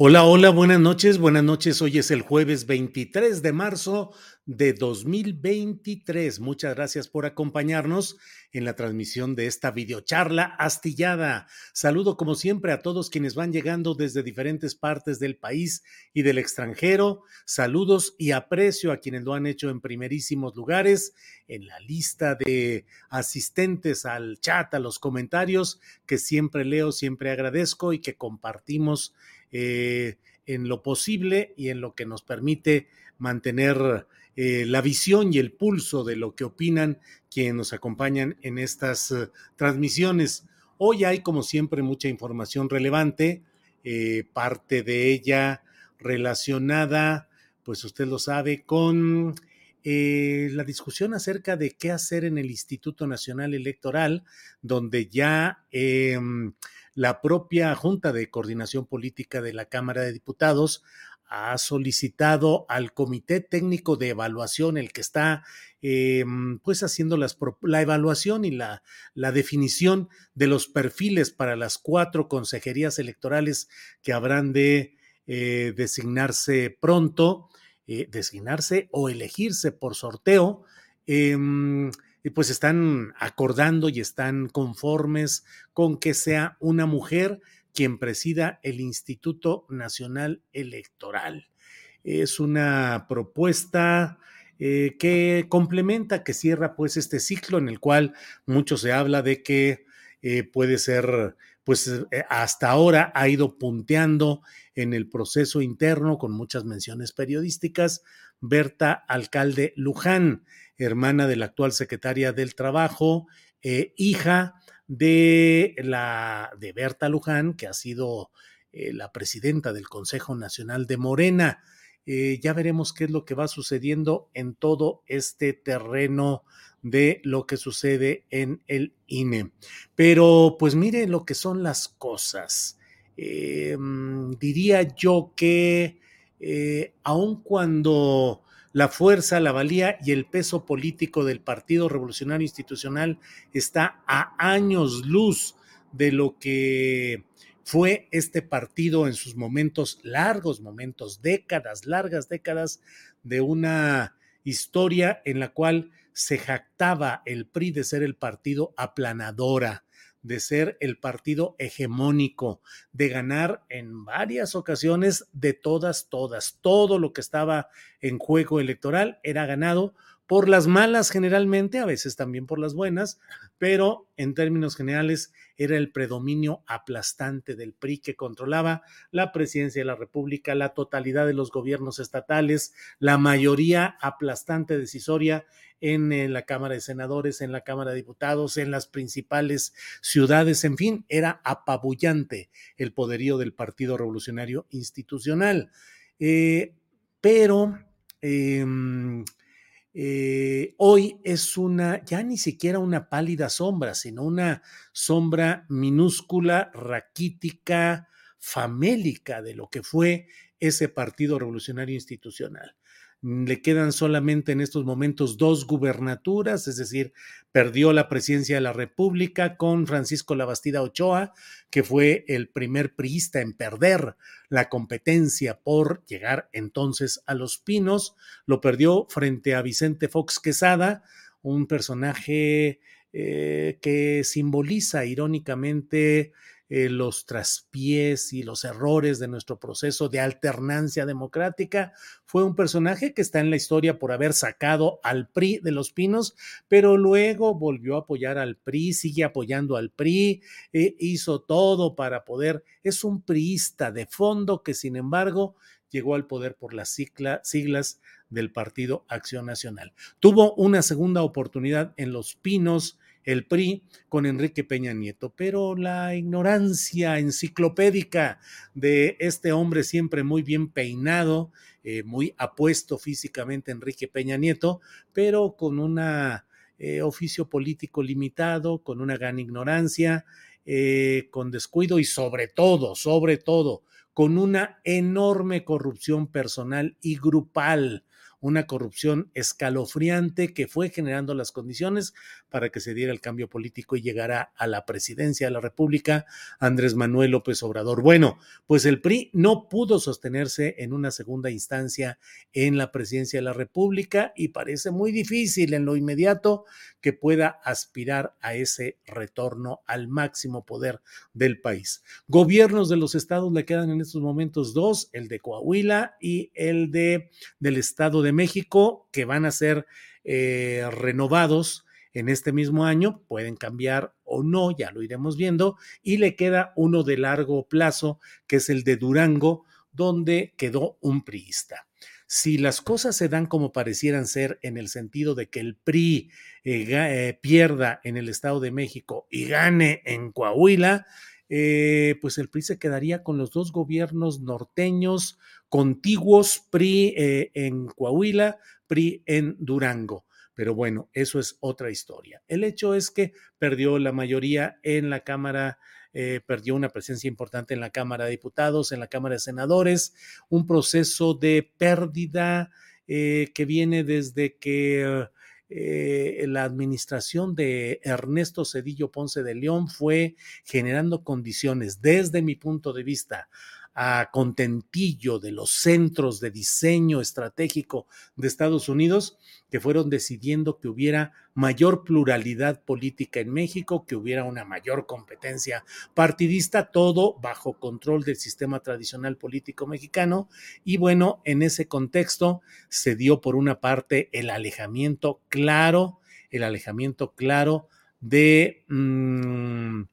Hola, hola, buenas noches, buenas noches. Hoy es el jueves 23 de marzo de 2023. Muchas gracias por acompañarnos en la transmisión de esta videocharla astillada. Saludo como siempre a todos quienes van llegando desde diferentes partes del país y del extranjero. Saludos y aprecio a quienes lo han hecho en primerísimos lugares en la lista de asistentes al chat, a los comentarios que siempre leo, siempre agradezco y que compartimos eh, en lo posible y en lo que nos permite mantener eh, la visión y el pulso de lo que opinan quienes nos acompañan en estas eh, transmisiones. Hoy hay, como siempre, mucha información relevante, eh, parte de ella relacionada, pues usted lo sabe, con eh, la discusión acerca de qué hacer en el Instituto Nacional Electoral, donde ya em, la propia Junta de Coordinación Política de la Cámara de Diputados ha solicitado al Comité Técnico de Evaluación, el que está em, pues haciendo la evaluación y la, la definición de los perfiles para las cuatro consejerías electorales que habrán de eh, designarse pronto, eh, designarse o elegirse por sorteo. Y pues están acordando y están conformes con que sea una mujer quien presida el Instituto Nacional Electoral. Es una propuesta eh, que complementa, que cierra pues este ciclo en el cual mucho se habla de que eh, puede ser, pues eh, hasta ahora ha ido punteando en el proceso interno con muchas menciones periodísticas, Berta Alcalde Luján, hermana de la actual secretaria del Trabajo, eh, hija de la de Berta Luján, que ha sido eh, la presidenta del Consejo Nacional de Morena. Eh, ya veremos qué es lo que va sucediendo en todo este terreno de lo que sucede en el INE. Pero pues mire lo que son las cosas. Mm, diría yo que eh, aun cuando la fuerza, la valía y el peso político del Partido Revolucionario Institucional está a años luz de lo que fue este partido en sus momentos largos, momentos, décadas, largas décadas de una historia en la cual se jactaba el PRI de ser el partido aplanadora, de ser el partido hegemónico, de ganar en varias ocasiones de todas, todas. Todo lo que estaba en juego electoral era ganado por las malas generalmente, a veces también por las buenas, pero en términos generales era el predominio aplastante del PRI que controlaba la presidencia de la República, la totalidad de los gobiernos estatales, la mayoría aplastante decisoria en, la Cámara de Senadores, en la Cámara de Diputados, en las principales ciudades, en fin, era apabullante el poderío del Partido Revolucionario Institucional. Eh, pero eh, eh, hoy es una, ya ni siquiera una pálida sombra, sino una sombra minúscula, raquítica, famélica de lo que fue ese Partido Revolucionario Institucional. Le quedan solamente en estos momentos dos gubernaturas, es decir, perdió la presidencia de la República con Francisco Labastida Ochoa, que fue el primer priista en perder la competencia por llegar entonces a Los Pinos, lo perdió frente a Vicente Fox Quesada, un personaje eh, que simboliza irónicamente eh, los traspiés y los errores de nuestro proceso de alternancia democrática. Fue un personaje que está en la historia por haber sacado al PRI de los pinos, pero luego volvió a apoyar al PRI, sigue apoyando al PRI, eh, hizo todo para poder, es un priista de fondo que sin embargo llegó al poder por las siglas del Partido Acción Nacional. Tuvo una segunda oportunidad en Los Pinos el PRI con Enrique Peña Nieto, pero la ignorancia enciclopédica de este hombre siempre muy bien peinado, eh, muy apuesto físicamente Enrique Peña Nieto, pero con un eh, oficio político limitado, con una gran ignorancia, eh, con descuido y sobre todo, sobre todo, con una enorme corrupción personal y grupal una corrupción escalofriante que fue generando las condiciones para que se diera el cambio político y llegara a la presidencia de la República Andrés Manuel López Obrador. Bueno, pues el PRI no pudo sostenerse en una segunda instancia en la presidencia de la República y parece muy difícil en lo inmediato que pueda aspirar a ese retorno al máximo poder del país. Gobiernos de los estados le quedan en estos momentos dos, el de Coahuila y el de del estado de México, que van a ser eh, renovados en este mismo año, pueden cambiar o no, ya lo iremos viendo, y le queda uno de largo plazo, que es el de Durango, donde quedó un priista. Si las cosas se dan como parecieran ser en el sentido de que el PRI eh, eh, pierda en el Estado de México y gane en Coahuila, pues el PRI se quedaría con los dos gobiernos norteños contiguos, PRI en Coahuila, PRI en Durango. Pero bueno, eso es otra historia. El hecho es que perdió la mayoría en la Cámara, eh, perdió una presencia importante en la Cámara de Diputados, en la Cámara de Senadores, un proceso de pérdida eh, que viene desde que eh, la administración de Ernesto Cedillo Ponce de León fue generando condiciones, desde mi punto de vista, a contentillo de los centros de diseño estratégico de Estados Unidos que fueron decidiendo que hubiera mayor pluralidad política en México, que hubiera una mayor competencia partidista, todo bajo control del sistema tradicional político mexicano. Y bueno, en ese contexto se dio por una parte el alejamiento claro, el alejamiento claro de... Mmm,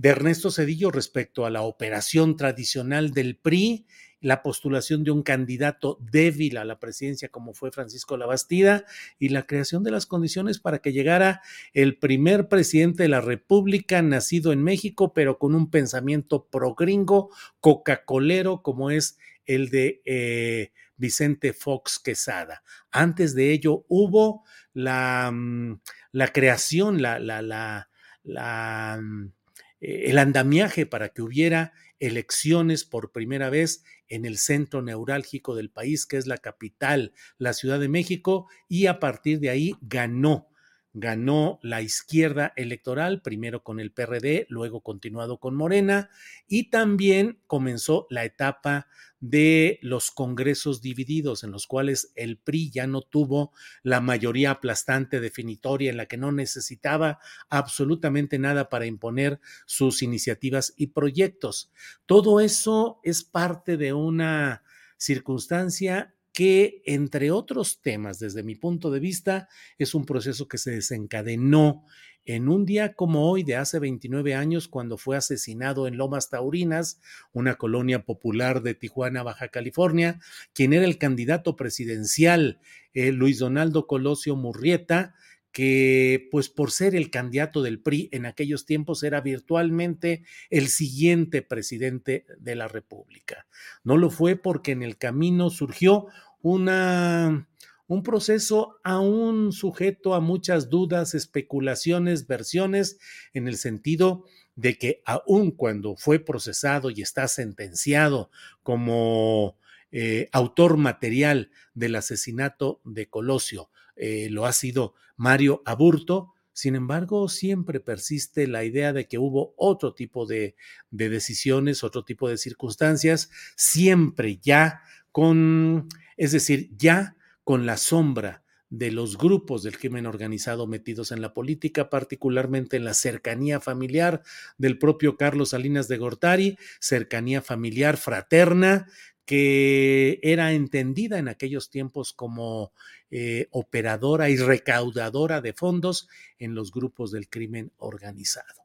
de Ernesto Cedillo respecto a la operación tradicional del PRI, la postulación de un candidato débil a la presidencia como fue Francisco Labastida y la creación de las condiciones para que llegara el primer presidente de la República nacido en México, pero con un pensamiento progringo, coca-colero como es el de eh, Vicente Fox Quesada. Antes de ello hubo la, mm, la creación, la, la, la, la mm, el andamiaje para que hubiera elecciones por primera vez en el centro neurálgico del país, que es la capital, la Ciudad de México, y a partir de ahí ganó ganó la izquierda electoral, primero con el PRD, luego continuado con Morena, y también comenzó la etapa de los congresos divididos, en los cuales el PRI ya no tuvo la mayoría aplastante definitoria, en la que no necesitaba absolutamente nada para imponer sus iniciativas y proyectos. Todo eso es parte de una circunstancia que, entre otros temas, desde mi punto de vista, es un proceso que se desencadenó en un día como hoy de hace 29 años, cuando fue asesinado en Lomas Taurinas, una colonia popular de Tijuana, Baja California, quien era el candidato presidencial, eh, Luis Donaldo Colosio Murrieta, que pues por ser el candidato del PRI en aquellos tiempos era virtualmente el siguiente presidente de la República. No lo fue porque en el camino surgió una, un proceso aún sujeto a muchas dudas, especulaciones, versiones, en el sentido de que aun cuando fue procesado y está sentenciado como eh, autor material del asesinato de Colosio eh, lo ha sido Mario Aburto, sin embargo, siempre persiste la idea de que hubo otro tipo de, de, decisiones, otro tipo de circunstancias, siempre ya con, es decir, ya con la sombra de los grupos del crimen organizado metidos en la política, particularmente en la cercanía familiar del propio Carlos Salinas de Gortari, cercanía familiar fraterna que era entendida en aquellos tiempos como eh, operadora y recaudadora de fondos en los grupos del crimen organizado.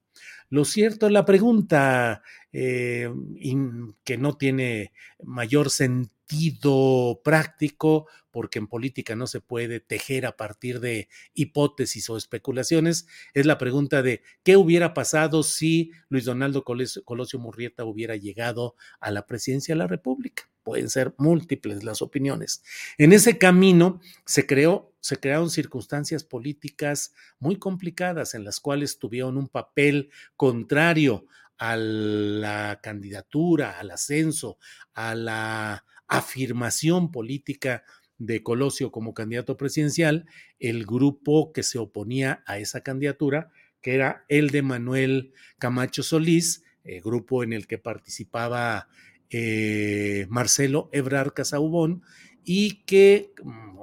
Lo cierto, la pregunta eh, que no tiene mayor sentido práctico, porque en política no se puede tejer a partir de hipótesis o especulaciones, es la pregunta de qué hubiera pasado si Luis Donaldo Colosio Murrieta hubiera llegado a la presidencia de la República. Pueden ser múltiples las opiniones. En ese camino se creó se crearon circunstancias políticas muy complicadas en las cuales tuvieron un papel contrario a la candidatura, al ascenso, a la afirmación política de Colosio como candidato presidencial, el grupo que se oponía a esa candidatura, que era el de Manuel Camacho Solís, el grupo en el que participaba eh, Marcelo Ebrar Casaubón y que mm,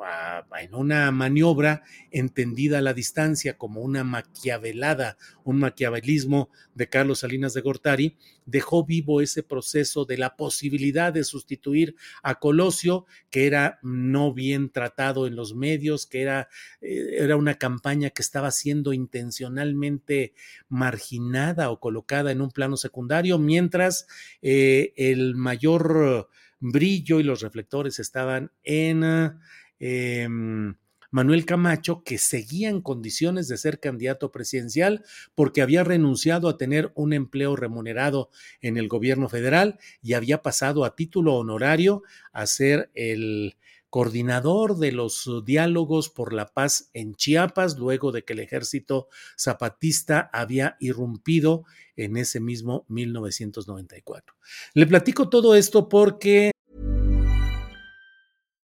en una maniobra entendida a la distancia como una maquiavelada, un maquiavelismo de Carlos Salinas de Gortari, dejó vivo ese proceso de la posibilidad de sustituir a Colosio, que era no bien tratado en los medios, que era, eh, era una campaña que estaba siendo intencionalmente marginada o colocada en un plano secundario, mientras eh, el mayor brillo y los reflectores estaban en eh, Manuel Camacho, que seguía en condiciones de ser candidato presidencial porque había renunciado a tener un empleo remunerado en el gobierno federal y había pasado a título honorario a ser el coordinador de los diálogos por la paz en Chiapas, luego de que el ejército zapatista había irrumpido en ese mismo 1994. Le platico todo esto porque...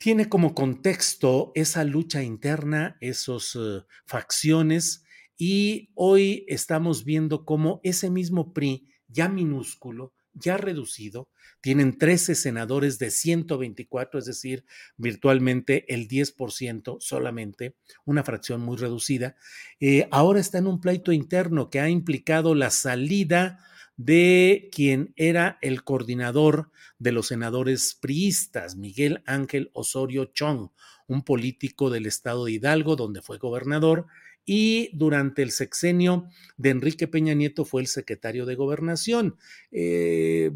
Tiene como contexto esa lucha interna, esos uh, facciones Y hoy estamos viendo cómo ese mismo PRI, ya minúsculo, ya reducido, tienen 13 senadores de 124, es decir, virtualmente el 10% solamente, una fracción muy reducida. Eh, ahora está en un pleito interno que ha implicado la salida de quien era el coordinador de los senadores priistas, Miguel Ángel Osorio Chong, un político del estado de Hidalgo, donde fue gobernador y durante el sexenio de Enrique Peña Nieto fue el secretario de gobernación. Eh,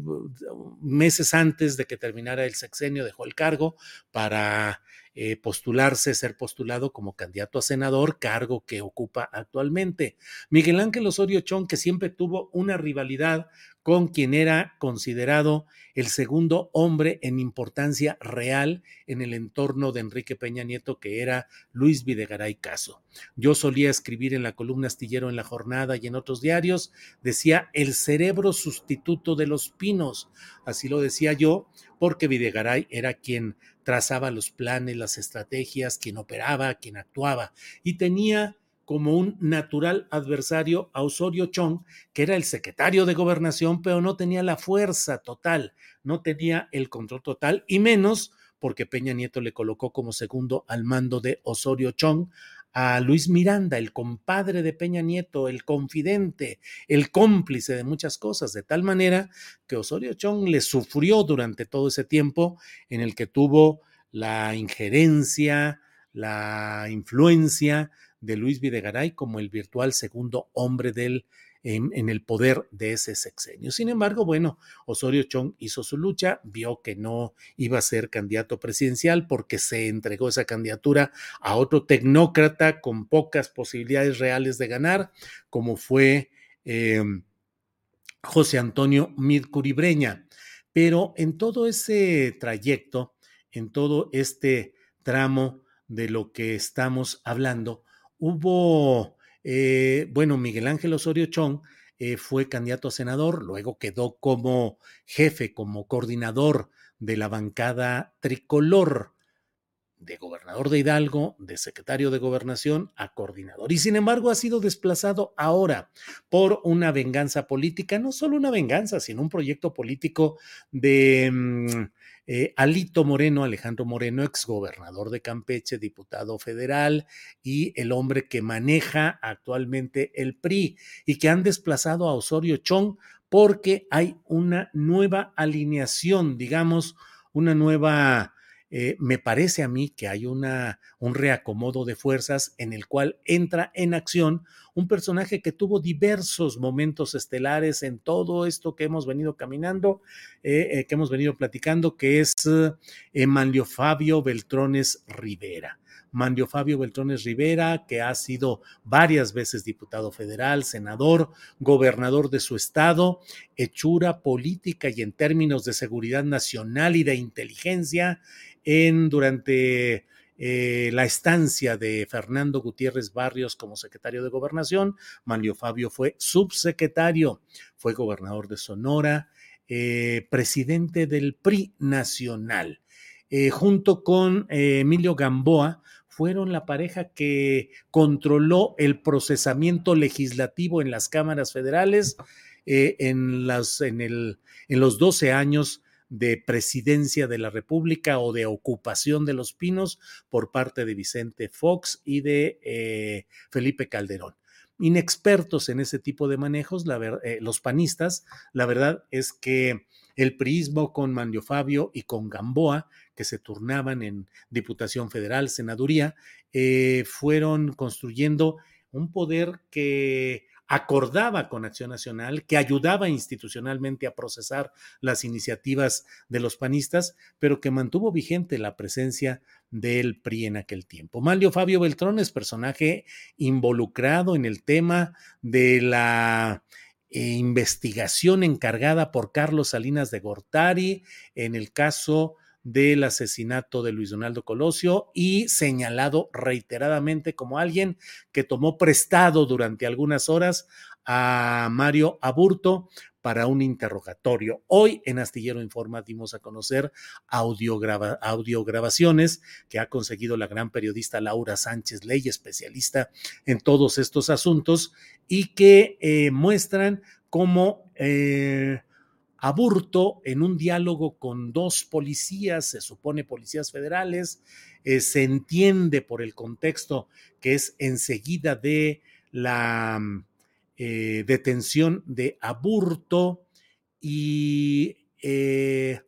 meses antes de que terminara el sexenio dejó el cargo para eh, postularse, ser postulado como candidato a senador, cargo que ocupa actualmente. Miguel Ángel Osorio Chong, que siempre tuvo una rivalidad con quien era considerado el segundo hombre en importancia real en el entorno de Enrique Peña Nieto, que era Luis Videgaray Caso. Yo solía escribir en la columna astillero en la jornada y en otros diarios, decía el cerebro sustituto de los pinos. Así lo decía yo, porque Videgaray era quien trazaba los planes, las estrategias, quien operaba, quien actuaba y tenía como un natural adversario a Osorio Chong, que era el secretario de gobernación, pero no tenía la fuerza total, no tenía el control total, y menos porque Peña Nieto le colocó como segundo al mando de Osorio Chong a Luis Miranda, el compadre de Peña Nieto, el confidente, el cómplice de muchas cosas, de tal manera que Osorio Chong le sufrió durante todo ese tiempo en el que tuvo la injerencia, la influencia de Luis Videgaray como el virtual segundo hombre del en, el poder de ese sexenio. Sin embargo, bueno, Osorio Chong hizo su lucha, vio que no iba a ser candidato presidencial porque se entregó esa candidatura a otro tecnócrata con pocas posibilidades reales de ganar, como fue em, José Antonio Mircuribreña. Pero en todo ese trayecto, en todo este tramo de lo que estamos hablando, hubo eh, bueno, Miguel Ángel Osorio Chong eh, fue candidato a senador, luego quedó como jefe, como coordinador de la bancada tricolor de gobernador de Hidalgo, de secretario de gobernación a coordinador. Y sin embargo ha sido desplazado ahora por una venganza política, no solo una venganza, sino un proyecto político de... Mm, eh, Alito Moreno, Alejandro Moreno, exgobernador de Campeche, diputado federal y el hombre que maneja actualmente el PRI y que han desplazado a Osorio Chong porque hay una nueva alineación, digamos, una nueva eh, me parece a mí que hay una, un reacomodo de fuerzas en el cual entra en acción un personaje que tuvo diversos momentos estelares en todo esto que hemos venido caminando, eh, eh, que hemos venido platicando, que es Manlio Fabio Beltrones Rivera. Manlio Fabio Beltrones Rivera, que ha sido varias veces diputado federal, senador, gobernador de su estado, hechura política y en términos de seguridad nacional y de inteligencia, en durante eh, la estancia de Fernando Gutiérrez Barrios como secretario de gobernación. Manlio Fabio fue subsecretario, fue gobernador de Sonora, eh, presidente del PRI nacional. Eh, junto con Emilio Gamboa, fueron la pareja que controló el procesamiento legislativo en las cámaras federales en, las, en, el, en los 12 años de presidencia de la República o de ocupación de los pinos por parte de Vicente Fox y de eh, Felipe Calderón. Inexpertos en ese tipo de manejos, eh, los panistas, la verdad es que el prismo con Manlio Fabio y con Gamboa, que se turnaban en Diputación Federal, Senaduría, eh, fueron construyendo un poder que acordaba con Acción Nacional, que ayudaba institucionalmente a procesar las iniciativas de los panistas, pero que mantuvo vigente la presencia del PRI en aquel tiempo. Manlio Fabio Beltrón es personaje involucrado en el tema de la eh, investigación encargada por Carlos Salinas de Gortari en el caso del asesinato de Luis Donaldo Colosio y señalado reiteradamente como alguien que tomó prestado durante algunas horas a Mario Aburto para un interrogatorio. Hoy en Astillero Informa dimos a conocer audiograbaciones que ha conseguido la gran periodista Laura Sánchez Ley, especialista en todos estos asuntos, y que eh, muestran cómo eh, Aburto en un diálogo con dos policías, se supone policías federales, eh, se entiende por el contexto que es enseguida de la eh, detención de Aburto y eh,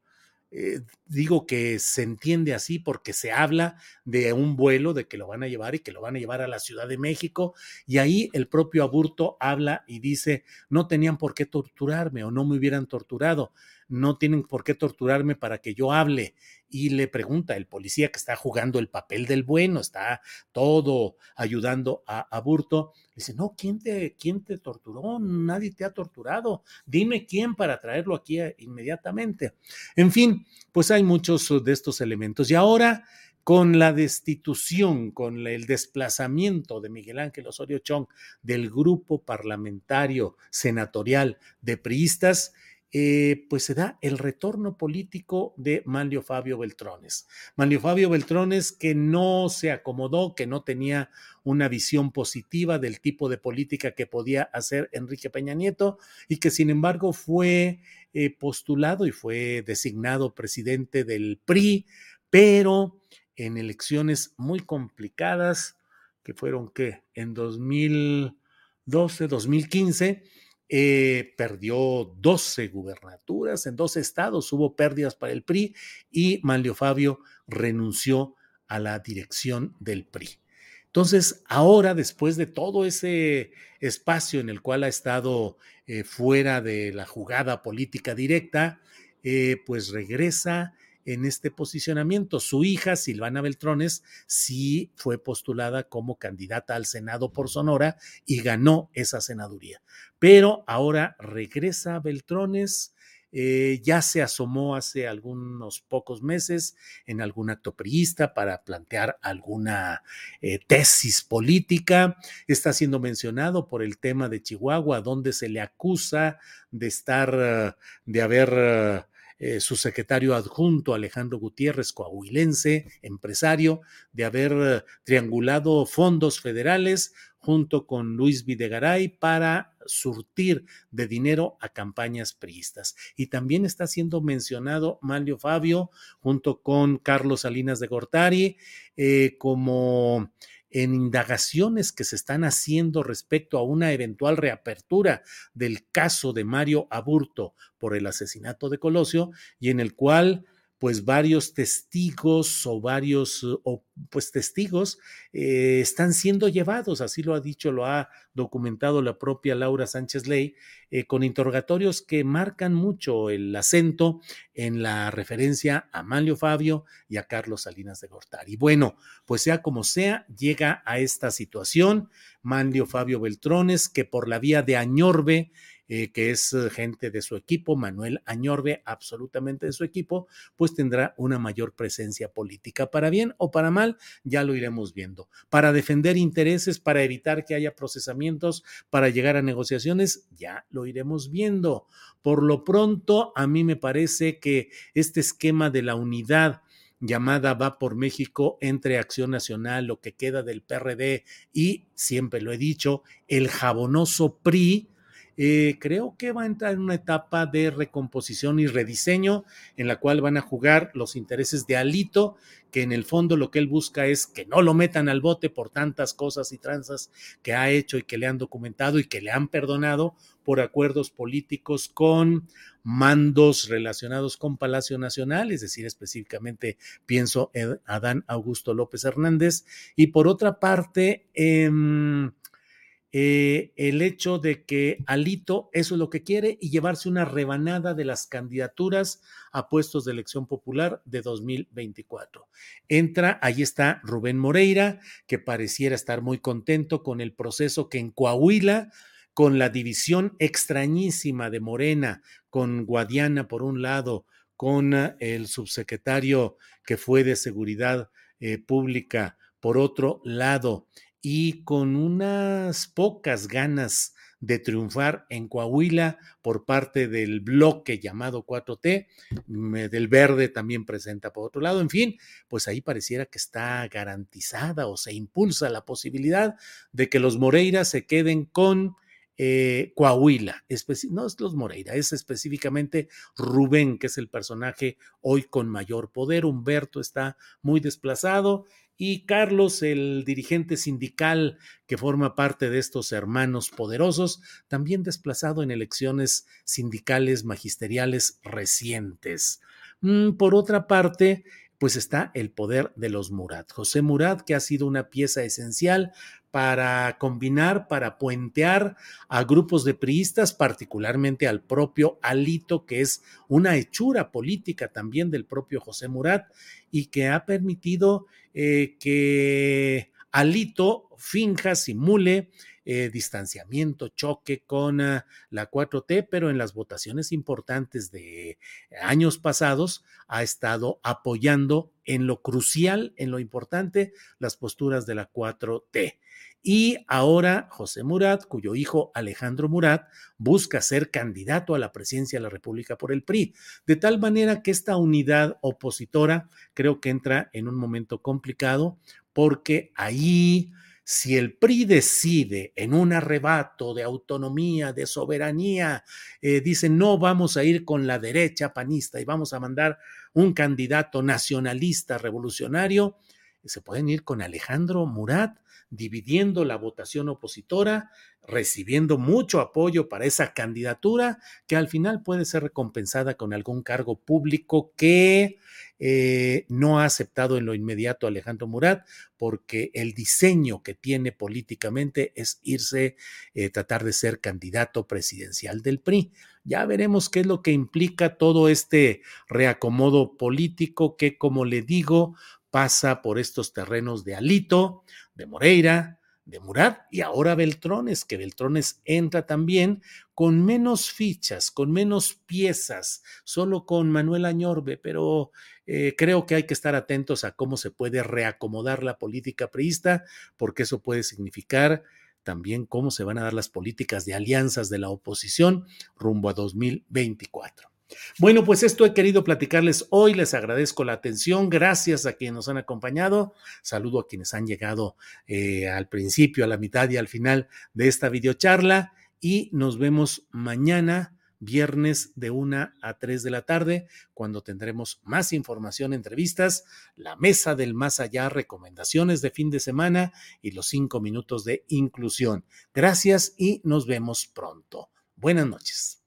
eh, digo que se entiende así porque se habla de un vuelo, de que lo van a llevar y que lo van a llevar a la Ciudad de México. Y ahí el propio Aburto habla y dice, no tenían por qué torturarme o no me hubieran torturado, no tienen por qué torturarme para que yo hable. Y le pregunta el policía que está jugando el papel del bueno, está todo ayudando a Aburto, Dice, no, ¿quién te, ¿quién te torturó? Nadie te ha torturado. Dime quién para traerlo aquí inmediatamente. En fin, pues hay muchos de estos elementos. Y ahora, con la destitución, con el desplazamiento de Miguel Ángel Osorio Chong del grupo parlamentario senatorial de priistas, eh, pues se da el retorno político de Manlio Fabio Beltrones. Manlio Fabio Beltrones que no se acomodó, que no tenía una visión positiva del tipo de política que podía hacer Enrique Peña Nieto y que sin embargo fue eh, postulado y fue designado presidente del PRI, pero en elecciones muy complicadas, que fueron que en 2012, 2015, eh, perdió 12 gubernaturas en dos estados, hubo pérdidas para el PRI y Manlio Fabio renunció a la dirección del PRI. Entonces, ahora, después de todo ese espacio en el cual ha estado eh, fuera de la jugada política directa, eh, pues regresa en este posicionamiento. Su hija, Silvana Beltrones, sí fue postulada como candidata al Senado por Sonora y ganó esa senaduría. Pero ahora regresa Beltrones. Eh, ya se asomó hace algunos pocos meses en algún acto priista para plantear alguna eh, tesis política. Está siendo mencionado por el tema de Chihuahua, donde se le acusa de estar, de haber eh, su secretario adjunto Alejandro Gutiérrez, coahuilense, empresario, de haber triangulado fondos federales junto con Luis Videgaray para surtir de dinero a campañas priistas. Y también está siendo mencionado Manlio Fabio junto con Carlos Salinas de Gortari eh, como en indagaciones que se están haciendo respecto a una eventual reapertura del caso de Mario Aburto por el asesinato de Colosio y en el cual pues varios testigos o varios o, pues testigos eh, están siendo llevados, así lo ha dicho, lo ha documentado la propia Laura Sánchez Ley, eh, con interrogatorios que marcan mucho el acento en la referencia a Manlio Fabio y a Carlos Salinas de Gortari. Bueno, pues sea como sea, llega a esta situación Manlio Fabio Beltrones, que por la vía de Añorbe eh, que es eh, gente de su equipo, Manuel Añorbe, absolutamente de su equipo, pues tendrá una mayor presencia política. Para bien o para mal, ya lo iremos viendo. Para defender intereses, para evitar que haya procesamientos, para llegar a negociaciones, ya lo iremos viendo. Por lo pronto, a mí me parece que este esquema de la unidad, llamada Va por México entre Acción Nacional, lo que queda del PRD y, siempre lo he dicho, el jabonoso PRI, eh, creo que va a entrar en una etapa de recomposición y rediseño en la cual van a jugar los intereses de Alito, que en el fondo lo que él busca es que no lo metan al bote por tantas cosas y tranzas que ha hecho y que le han documentado y que le han perdonado por acuerdos políticos con mandos relacionados con Palacio Nacional, es decir, específicamente pienso en Adán Augusto López Hernández, y por otra parte, eh, eh, el hecho de que Alito eso es lo que quiere y llevarse una rebanada de las candidaturas a puestos de elección popular de 2024. Entra, ahí está Rubén Moreira, que pareciera estar muy contento con el proceso que en Coahuila, con la división extrañísima de Morena, con Guadiana por un lado, con el subsecretario que fue de Seguridad eh, Pública por otro lado, y con unas pocas ganas de triunfar en Coahuila por parte del bloque llamado 4T, del verde también presenta por otro lado, en fin, pues ahí pareciera que está garantizada o se impulsa la posibilidad de que los Moreira se queden con eh, Coahuila, no es los Moreira, es específicamente Rubén, que es el personaje hoy con mayor poder, Humberto está muy desplazado y Carlos, el dirigente sindical que forma parte de estos hermanos poderosos, también desplazado en elecciones sindicales magisteriales recientes. Mm, por otra parte, pues está el poder de los Murat. José Murat, que ha sido una pieza esencial para combinar, para puentear a grupos de priistas, particularmente al propio Alito, que es una hechura política también del propio José Murat, y que ha permitido eh, que Alito finja, simule eh, distanciamiento, choque con ah, la 4T, pero en las votaciones importantes de años pasados ha estado apoyando en lo crucial, en lo importante, las posturas de la 4T. Y ahora José Murat, cuyo hijo Alejandro Murat busca ser candidato a la presidencia de la República por el PRI, de tal manera que esta unidad opositora creo que entra en un momento complicado porque ahí si el PRI decide en un arrebato de autonomía, de soberanía, eh, dice no vamos a ir con la derecha panista y vamos a mandar un candidato nacionalista revolucionario, se pueden ir con Alejandro Murat dividiendo la votación opositora, recibiendo mucho apoyo para esa candidatura que al final puede ser recompensada con algún cargo público que eh, no ha aceptado en lo inmediato Alejandro Murat porque el diseño que tiene políticamente es irse, eh, tratar de ser candidato presidencial del PRI. Ya veremos qué es lo que implica todo este reacomodo político que, como le digo, pasa por estos terrenos de Alito, de Moreira, de Murat y ahora Beltrones, que Beltrones entra también con menos fichas, con menos piezas, solo con Manuel Añorbe, pero eh, creo que hay que estar atentos a cómo se puede reacomodar la política priista, porque eso puede significar también cómo se van a dar las políticas de alianzas de la oposición rumbo a 2024. Bueno, pues esto he querido platicarles hoy. Les agradezco la atención. Gracias a quienes nos han acompañado. Saludo a quienes han llegado eh, al principio, a la mitad y al final de esta videocharla. Y nos vemos mañana, viernes de 1 a 3 de la tarde, cuando tendremos más información, entrevistas, la mesa del más allá, recomendaciones de fin de semana y los cinco minutos de inclusión. Gracias y nos vemos pronto. Buenas noches.